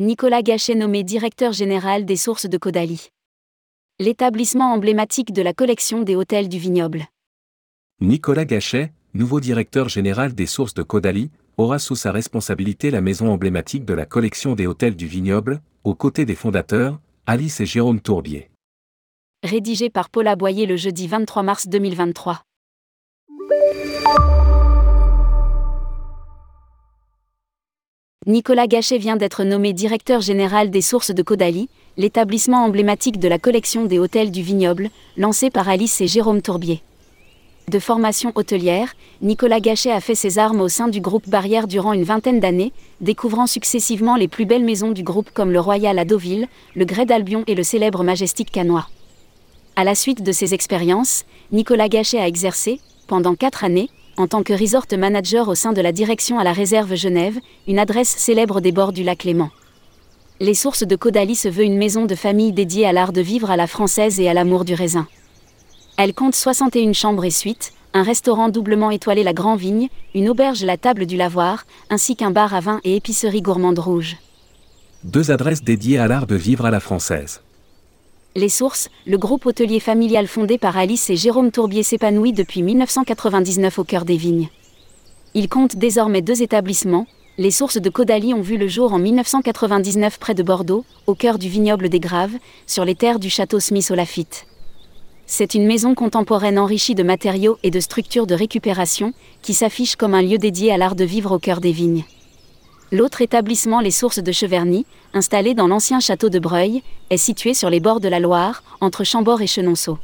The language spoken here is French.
Nicolas Gachet nommé directeur général des sources de Caudalie. L'établissement emblématique de la collection des hôtels du vignoble. Nicolas Gachet, nouveau directeur général des sources de Caudalie, aura sous sa responsabilité la maison emblématique de la collection des hôtels du vignoble, aux côtés des fondateurs, Alice et Jérôme Tourbier. Rédigé par Paul Aboyer le jeudi 23 mars 2023. Nicolas Gachet vient d'être nommé directeur général des sources de Caudalie, l'établissement emblématique de la collection des hôtels du vignoble, lancé par Alice et Jérôme Tourbier. De formation hôtelière, Nicolas Gachet a fait ses armes au sein du groupe Barrière durant une vingtaine d'années, découvrant successivement les plus belles maisons du groupe comme le Royal à Deauville, le Grès d'Albion et le célèbre Majestic Canois. À la suite de ces expériences, Nicolas Gachet a exercé, pendant quatre années, en tant que resort manager au sein de la direction à la réserve Genève, une adresse célèbre des bords du lac Léman. Les sources de Caudalie se veut une maison de famille dédiée à l'art de vivre à la française et à l'amour du raisin. Elle compte 61 chambres et suites, un restaurant doublement étoilé La Grand Vigne, une auberge La Table du Lavoir, ainsi qu'un bar à vin et épicerie gourmande rouge. Deux adresses dédiées à l'art de vivre à la française. Les Sources, le groupe hôtelier familial fondé par Alice et Jérôme Tourbier s'épanouit depuis 1999 au cœur des vignes. Il compte désormais deux établissements. Les Sources de Caudalie ont vu le jour en 1999 près de Bordeaux, au cœur du vignoble des Graves, sur les terres du château Smith au Lafitte. C'est une maison contemporaine enrichie de matériaux et de structures de récupération, qui s'affiche comme un lieu dédié à l'art de vivre au cœur des vignes. L'autre établissement, les Sources de Cheverny, installé dans l'ancien château de Breuil, est situé sur les bords de la Loire, entre Chambord et Chenonceau.